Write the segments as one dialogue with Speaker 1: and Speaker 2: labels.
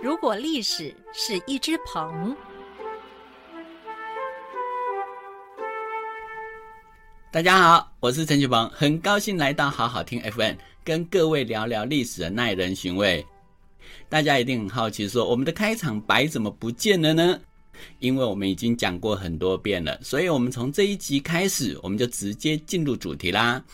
Speaker 1: 如果历史是一只鹏，
Speaker 2: 大家好，我是陈启鹏，很高兴来到好好听 FM，跟各位聊聊历史的耐人寻味。大家一定很好奇，说我们的开场白怎么不见了呢？因为我们已经讲过很多遍了，所以我们从这一集开始，我们就直接进入主题啦。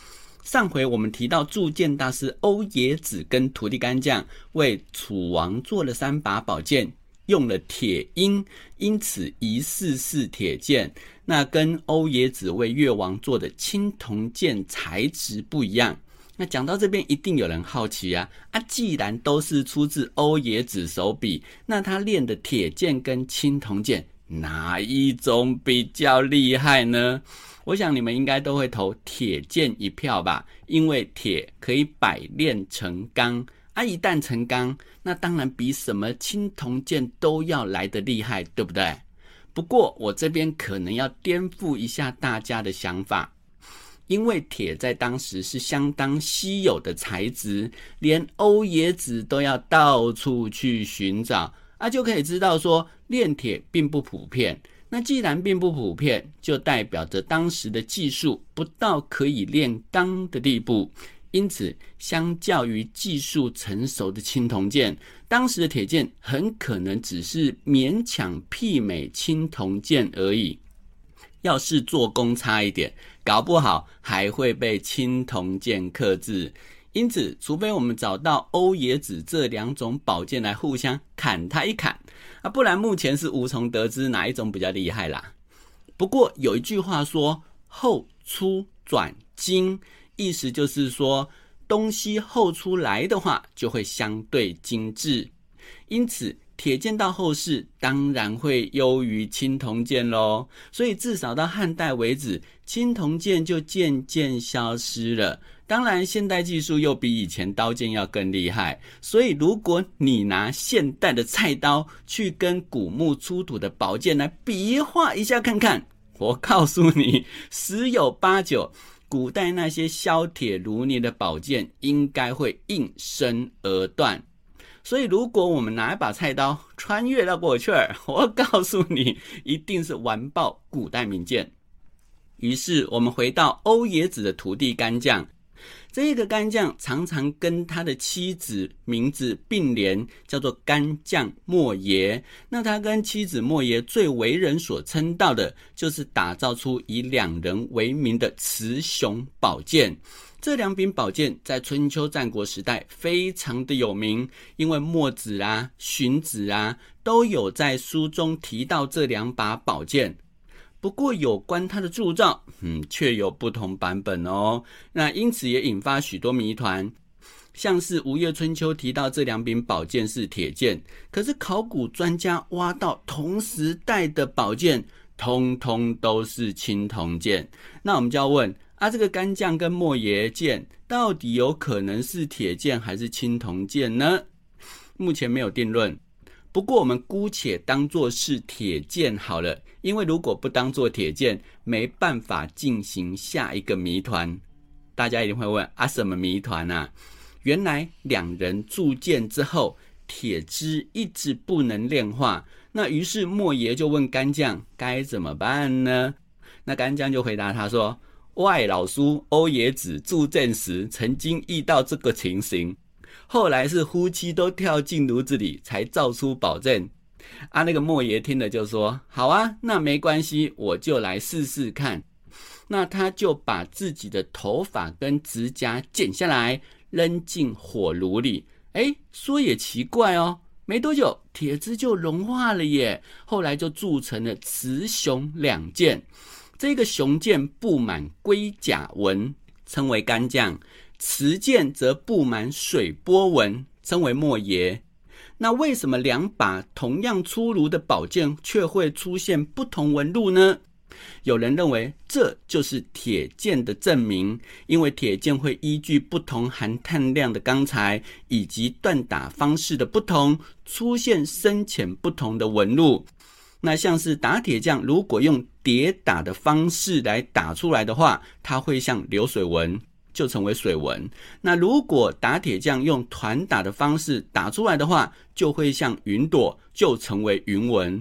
Speaker 2: 上回我们提到铸剑大师欧冶子跟徒弟干将为楚王做了三把宝剑，用了铁鹰，因此疑似是铁剑。那跟欧冶子为越王做的青铜剑材质不一样。那讲到这边，一定有人好奇啊啊！既然都是出自欧冶子手笔，那他练的铁剑跟青铜剑哪一种比较厉害呢？我想你们应该都会投铁剑一票吧，因为铁可以百炼成钢啊，一旦成钢，那当然比什么青铜剑都要来得厉害，对不对？不过我这边可能要颠覆一下大家的想法，因为铁在当时是相当稀有的材质，连欧冶子都要到处去寻找，啊，就可以知道说炼铁并不普遍。那既然并不普遍，就代表着当时的技术不到可以炼钢的地步。因此，相较于技术成熟的青铜剑，当时的铁剑很可能只是勉强媲美青铜剑而已。要是做工差一点，搞不好还会被青铜剑克制。因此，除非我们找到欧冶子这两种宝剑来互相砍他一砍。啊，不然目前是无从得知哪一种比较厉害啦。不过有一句话说“后出转精”，意思就是说东西后出来的话，就会相对精致。因此，铁剑到后世当然会优于青铜剑喽。所以至少到汉代为止，青铜剑就渐渐消失了。当然，现代技术又比以前刀剑要更厉害，所以如果你拿现代的菜刀去跟古墓出土的宝剑来比划一下看看，我告诉你，十有八九，古代那些削铁如泥的宝剑应该会应声而断。所以，如果我们拿一把菜刀穿越到过去，我告诉你，一定是完爆古代名剑。于是，我们回到欧冶子的徒弟干将。这个干将常常跟他的妻子名字并联，叫做干将莫邪。那他跟妻子莫邪最为人所称道的，就是打造出以两人为名的雌雄宝剑。这两柄宝剑在春秋战国时代非常的有名，因为墨子啊、荀子啊都有在书中提到这两把宝剑。不过，有关它的铸造，嗯，却有不同版本哦。那因此也引发许多谜团，像是《吴越春秋》提到这两柄宝剑是铁剑，可是考古专家挖到同时代的宝剑，通通都是青铜剑。那我们就要问啊，这个干将跟莫邪剑到底有可能是铁剑还是青铜剑呢？目前没有定论。不过我们姑且当做是铁剑好了。因为如果不当做铁剑，没办法进行下一个谜团。大家一定会问啊，什么谜团啊？原来两人铸剑之后，铁汁一直不能炼化。那于是莫邪就问干将该怎么办呢？那干将就回答他说：“外老叔欧冶子铸剑时，曾经遇到这个情形，后来是夫妻都跳进炉子里，才造出宝剑。”啊，那个莫爷听了就说：“好啊，那没关系，我就来试试看。”那他就把自己的头发跟指甲剪下来，扔进火炉里。哎，说也奇怪哦，没多久铁汁就融化了耶。后来就铸成了雌雄两件。这个雄剑布满龟甲纹，称为干将；雌剑则布满水波纹，称为莫邪。那为什么两把同样出炉的宝剑却会出现不同纹路呢？有人认为这就是铁剑的证明，因为铁剑会依据不同含碳量的钢材以及锻打方式的不同，出现深浅不同的纹路。那像是打铁匠如果用叠打的方式来打出来的话，它会像流水纹。就成为水纹。那如果打铁匠用团打的方式打出来的话，就会像云朵，就成为云纹。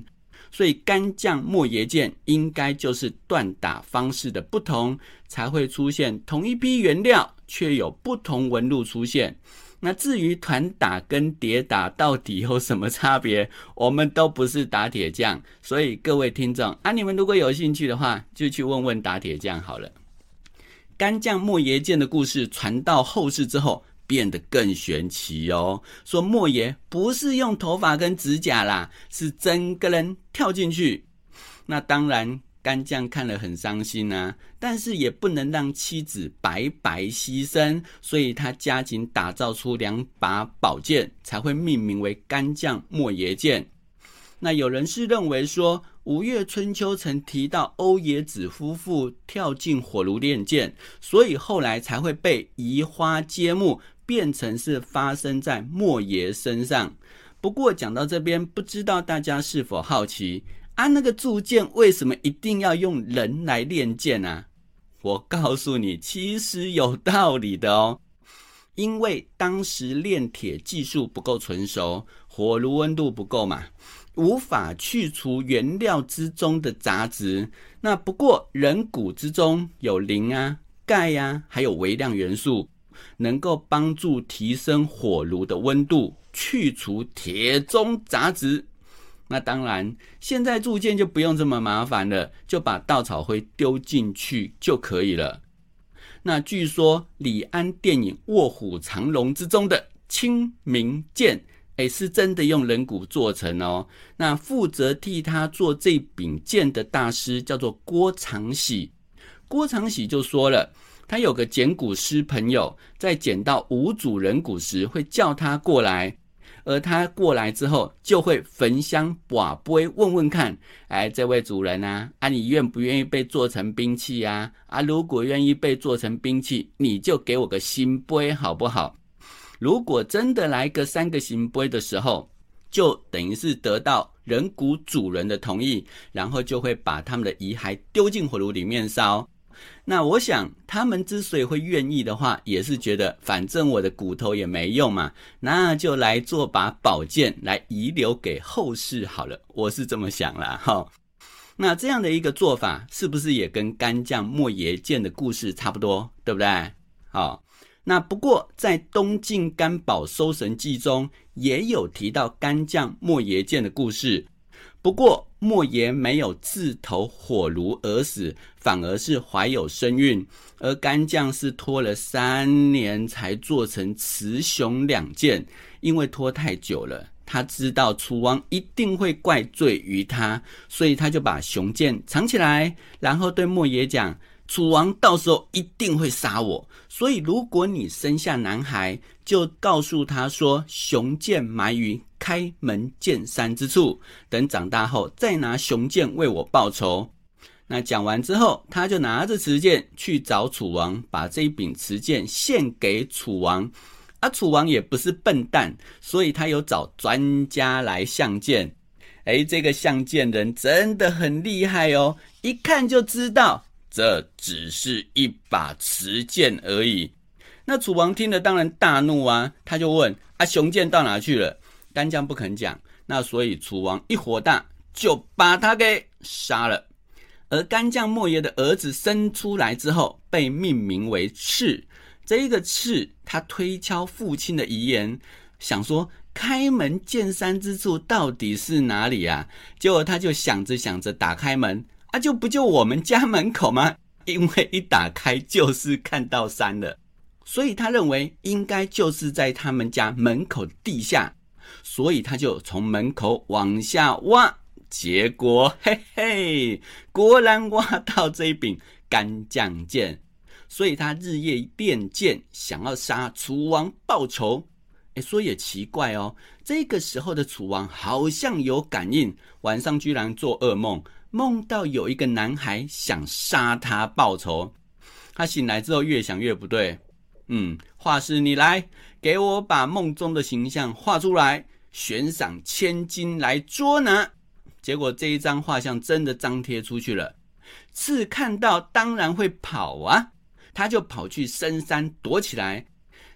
Speaker 2: 所以干将莫邪剑应该就是锻打方式的不同，才会出现同一批原料却有不同纹路出现。那至于团打跟叠打到底有什么差别，我们都不是打铁匠，所以各位听众啊，你们如果有兴趣的话，就去问问打铁匠好了。干将莫邪剑的故事传到后世之后。变得更玄奇哦！说莫邪不是用头发跟指甲啦，是整个人跳进去。那当然，干将看了很伤心啊，但是也不能让妻子白白牺牲，所以他加紧打造出两把宝剑，才会命名为干将莫邪剑。那有人是认为说，《吴越春秋》曾提到欧冶子夫妇跳进火炉练剑，所以后来才会被移花接木。变成是发生在莫爷身上。不过讲到这边，不知道大家是否好奇啊？那个铸剑为什么一定要用人来练剑啊？我告诉你，其实有道理的哦。因为当时炼铁技术不够纯熟，火炉温度不够嘛，无法去除原料之中的杂质。那不过人骨之中有磷啊、钙呀，还有微量元素。能够帮助提升火炉的温度，去除铁中杂质。那当然，现在铸剑就不用这么麻烦了，就把稻草灰丢进去就可以了。那据说李安电影《卧虎藏龙》之中的清明剑，哎，是真的用人骨做成哦。那负责替他做这柄剑的大师叫做郭长喜，郭长喜就说了。他有个捡骨师朋友，在捡到无主人骨时，会叫他过来，而他过来之后，就会焚香把杯，问问看，哎，这位主人啊，啊，你愿不愿意被做成兵器啊？啊，如果愿意被做成兵器，你就给我个新杯好不好？如果真的来个三个新杯的时候，就等于是得到人骨主人的同意，然后就会把他们的遗骸丢进火炉里面烧。那我想，他们之所以会愿意的话，也是觉得反正我的骨头也没用嘛，那就来做把宝剑来遗留给后世好了。我是这么想了哈。那这样的一个做法，是不是也跟干将莫邪剑的故事差不多，对不对？好，那不过在《东晋干宝搜神记》中也有提到干将莫邪剑的故事。不过莫言没有自投火炉而死，反而是怀有身孕，而干将是拖了三年才做成雌雄两件，因为拖太久了，他知道楚王一定会怪罪于他，所以他就把雄剑藏起来，然后对莫邪讲。楚王到时候一定会杀我，所以如果你生下男孩，就告诉他说：“雄剑埋于开门见山之处，等长大后再拿雄剑为我报仇。”那讲完之后，他就拿着持剑去找楚王，把这一柄持剑献给楚王。啊，楚王也不是笨蛋，所以他有找专家来相剑。哎，这个相剑人真的很厉害哦，一看就知道。这只是一把持剑而已。那楚王听了当然大怒啊，他就问：“啊，雄剑到哪去了？”干将不肯讲。那所以楚王一火大，就把他给杀了。而干将莫邪的儿子生出来之后，被命名为赤。这一个赤，他推敲父亲的遗言，想说开门见山之处到底是哪里啊？结果他就想着想着，打开门。啊，就不就我们家门口吗？因为一打开就是看到山了，所以他认为应该就是在他们家门口地下，所以他就从门口往下挖，结果嘿嘿，果然挖到这一柄干将剑，所以他日夜练剑，想要杀楚王报仇。哎，说也奇怪哦，这个时候的楚王好像有感应，晚上居然做噩梦。梦到有一个男孩想杀他报仇，他醒来之后越想越不对。嗯，画师你来给我把梦中的形象画出来，悬赏千金来捉拿。结果这一张画像真的张贴出去了，刺看到当然会跑啊。他就跑去深山躲起来。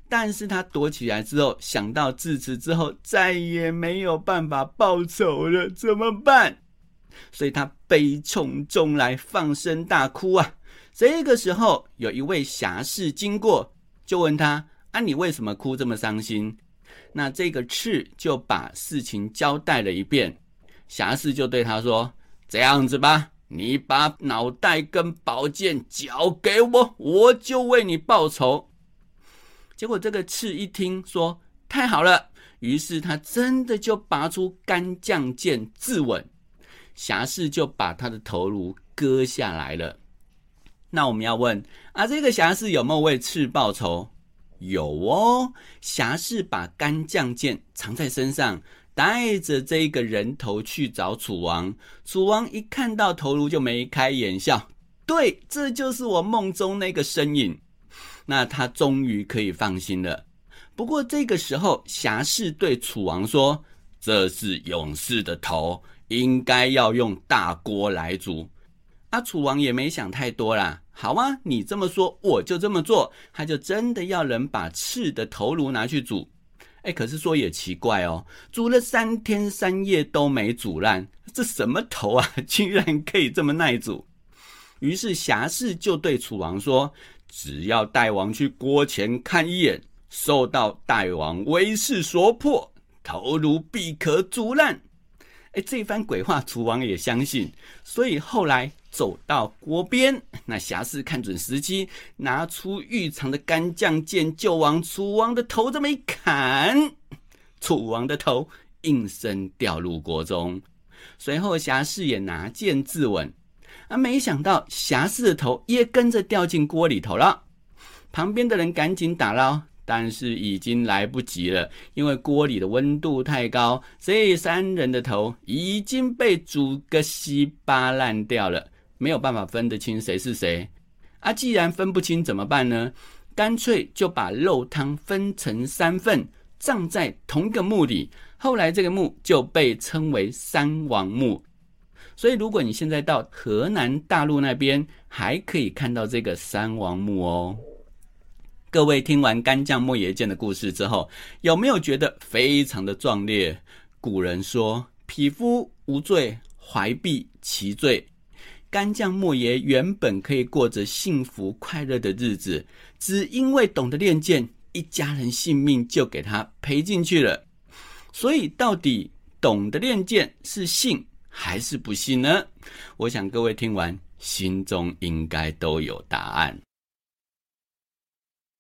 Speaker 2: 但是他躲起来之后，想到自此之后再也没有办法报仇了，怎么办？所以他悲从中来，放声大哭啊！这个时候，有一位侠士经过，就问他：“啊，你为什么哭这么伤心？”那这个赤就把事情交代了一遍。侠士就对他说：“这样子吧，你把脑袋跟宝剑交给我，我就为你报仇。”结果这个赤一听说太好了，于是他真的就拔出干将剑自刎，侠士就把他的头颅割下来了。那我们要问啊，这个侠士有没有为赤报仇？有哦，侠士把干将剑藏在身上，带着这个人头去找楚王。楚王一看到头颅就眉开眼笑，对，这就是我梦中那个身影。那他终于可以放心了。不过这个时候，侠士对楚王说：“这是勇士的头，应该要用大锅来煮。”啊，楚王也没想太多啦。好啊，你这么说，我就这么做。他就真的要人把赤的头颅拿去煮。哎，可是说也奇怪哦，煮了三天三夜都没煮烂，这什么头啊，竟然可以这么耐煮？于是侠士就对楚王说。只要大王去锅前看一眼，受到大王威势所迫，头颅必可煮烂。哎，这番鬼话，楚王也相信，所以后来走到锅边，那侠士看准时机，拿出御藏的干将剑，就往楚王的头这么一砍，楚王的头应声掉入锅中。随后侠士也拿剑自刎。啊！没想到侠士的头也跟着掉进锅里头了。旁边的人赶紧打捞，但是已经来不及了，因为锅里的温度太高，所以三人的头已经被煮个稀巴烂掉了，没有办法分得清谁是谁。啊，既然分不清怎么办呢？干脆就把肉汤分成三份，葬在同一个墓里。后来这个墓就被称为三王墓。所以，如果你现在到河南大陆那边，还可以看到这个三王墓哦。各位听完干将莫邪剑的故事之后，有没有觉得非常的壮烈？古人说：“匹夫无罪，怀璧其罪。”干将莫邪原本可以过着幸福快乐的日子，只因为懂得练剑，一家人性命就给他赔进去了。所以，到底懂得练剑是幸？还是不信呢？我想各位听完，心中应该都有答案。